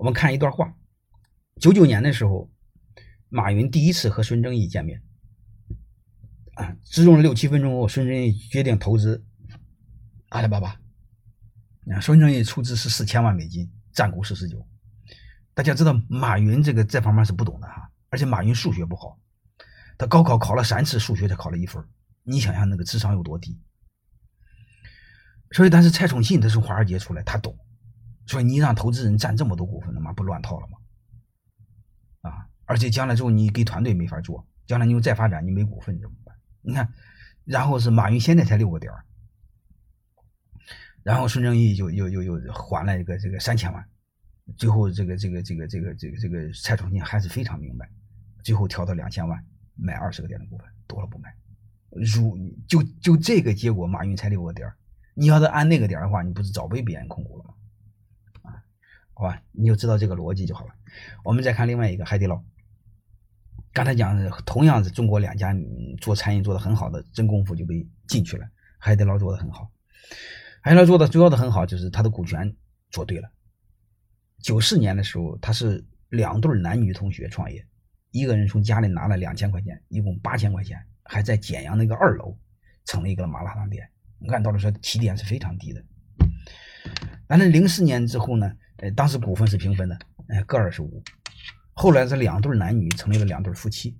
我们看一段话：九九年的时候，马云第一次和孙正义见面，啊，只用了六七分钟后，孙正义决定投资阿里巴巴。啊，孙正义出资是四千万美金，占股四十九。大家知道马云这个这方面是不懂的哈，而且马云数学不好，他高考考了三次数学才考了一分，你想想那个智商有多低。所以，但是蔡崇信他是华尔街出来，他懂。所以你让投资人占这么多股份，他妈不乱套了吗？啊！而且将来之后你给团队没法做，将来你又再发展，你没股份怎么办？你看，然后是马云现在才六个点然后孙正义就又又又还了一个这个三千万，最后这个这个这个这个这个这个蔡崇信还是非常明白，最后调到两千万买二十个点的股份，多了不买。如就就这个结果，马云才六个点你要是按那个点的话，你不是早被别人控股了吗？好吧，你就知道这个逻辑就好了。我们再看另外一个海底捞，刚才讲的同样是中国两家做餐饮做的很好的真功夫就被进去了，海底捞做的很好，海底捞做的主要的很好就是他的股权做对了。九四年的时候，他是两对男女同学创业，一个人从家里拿了两千块钱，一共八千块钱，还在简阳那个二楼成立一个麻辣烫店。按道理说，起点是非常低的。但是零四年之后呢，呃，当时股份是平分的，呃，各二十五。后来这两对男女成立了两对夫妻，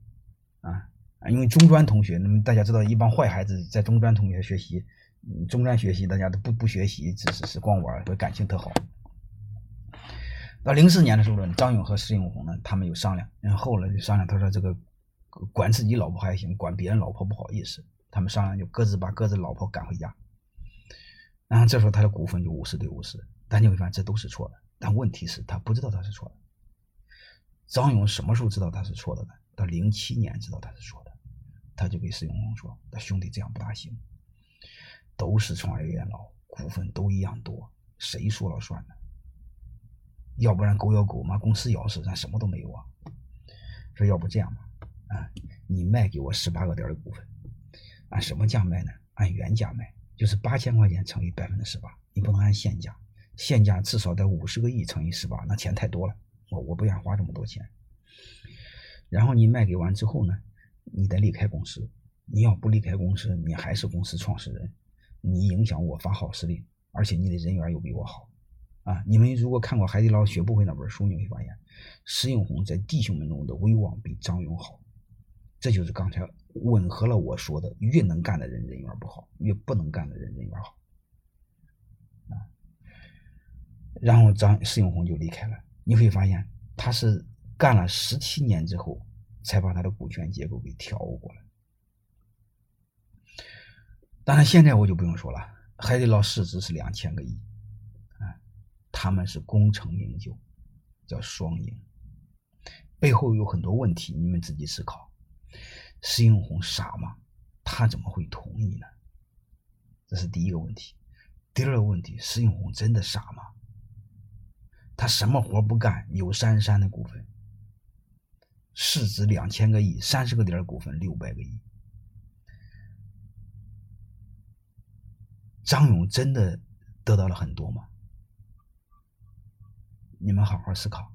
啊啊，因为中专同学，那么大家知道，一帮坏孩子在中专同学学习，嗯中专学习大家都不不学习，只是是光玩，所以感情特好。到零四年的时候呢，张勇和石永红呢，他们有商量，然后后来就商量，他说这个管自己老婆还行，管别人老婆不好意思。他们商量就各自把各自老婆赶回家，然后这时候他的股份就五十对五十，但你会发现这都是错的。但问题是，他不知道他是错的。张勇什么时候知道他是错的呢？到零七年知道他是错的，他就给施永红说：“他兄弟这样不大行，都是创业元老，股份都一样多，谁说了算呢？要不然狗咬狗嘛，公司咬死咱什么都没有啊。说要不这样吧，啊，你卖给我十八个点的股份。”按什么价卖呢？按原价卖，就是八千块钱乘以百分之十八，你不能按现价，现价至少得五十个亿乘以十八，那钱太多了，我我不愿花这么多钱。然后你卖给完之后呢，你得离开公司，你要不离开公司，你还是公司创始人，你影响我发号施令，而且你的人缘又比我好，啊，你们如果看过《海底捞学不会》那本书，你会发现，石永红在弟兄们中的威望比张勇好，这就是刚才。吻合了我说的，越能干的人人缘不好，越不能干的人人缘好，啊。然后张石永红就离开了。你会发现，他是干了十七年之后，才把他的股权结构给调过来。当然，现在我就不用说了，海底捞市值是两千个亿，啊，他们是功成名就，叫双赢，背后有很多问题，你们自己思考。施永红傻吗？他怎么会同意呢？这是第一个问题。第二个问题，施永红真的傻吗？他什么活不干，有三三的股份，市值两千个亿，三十个点股份六百个亿。张勇真的得到了很多吗？你们好好思考。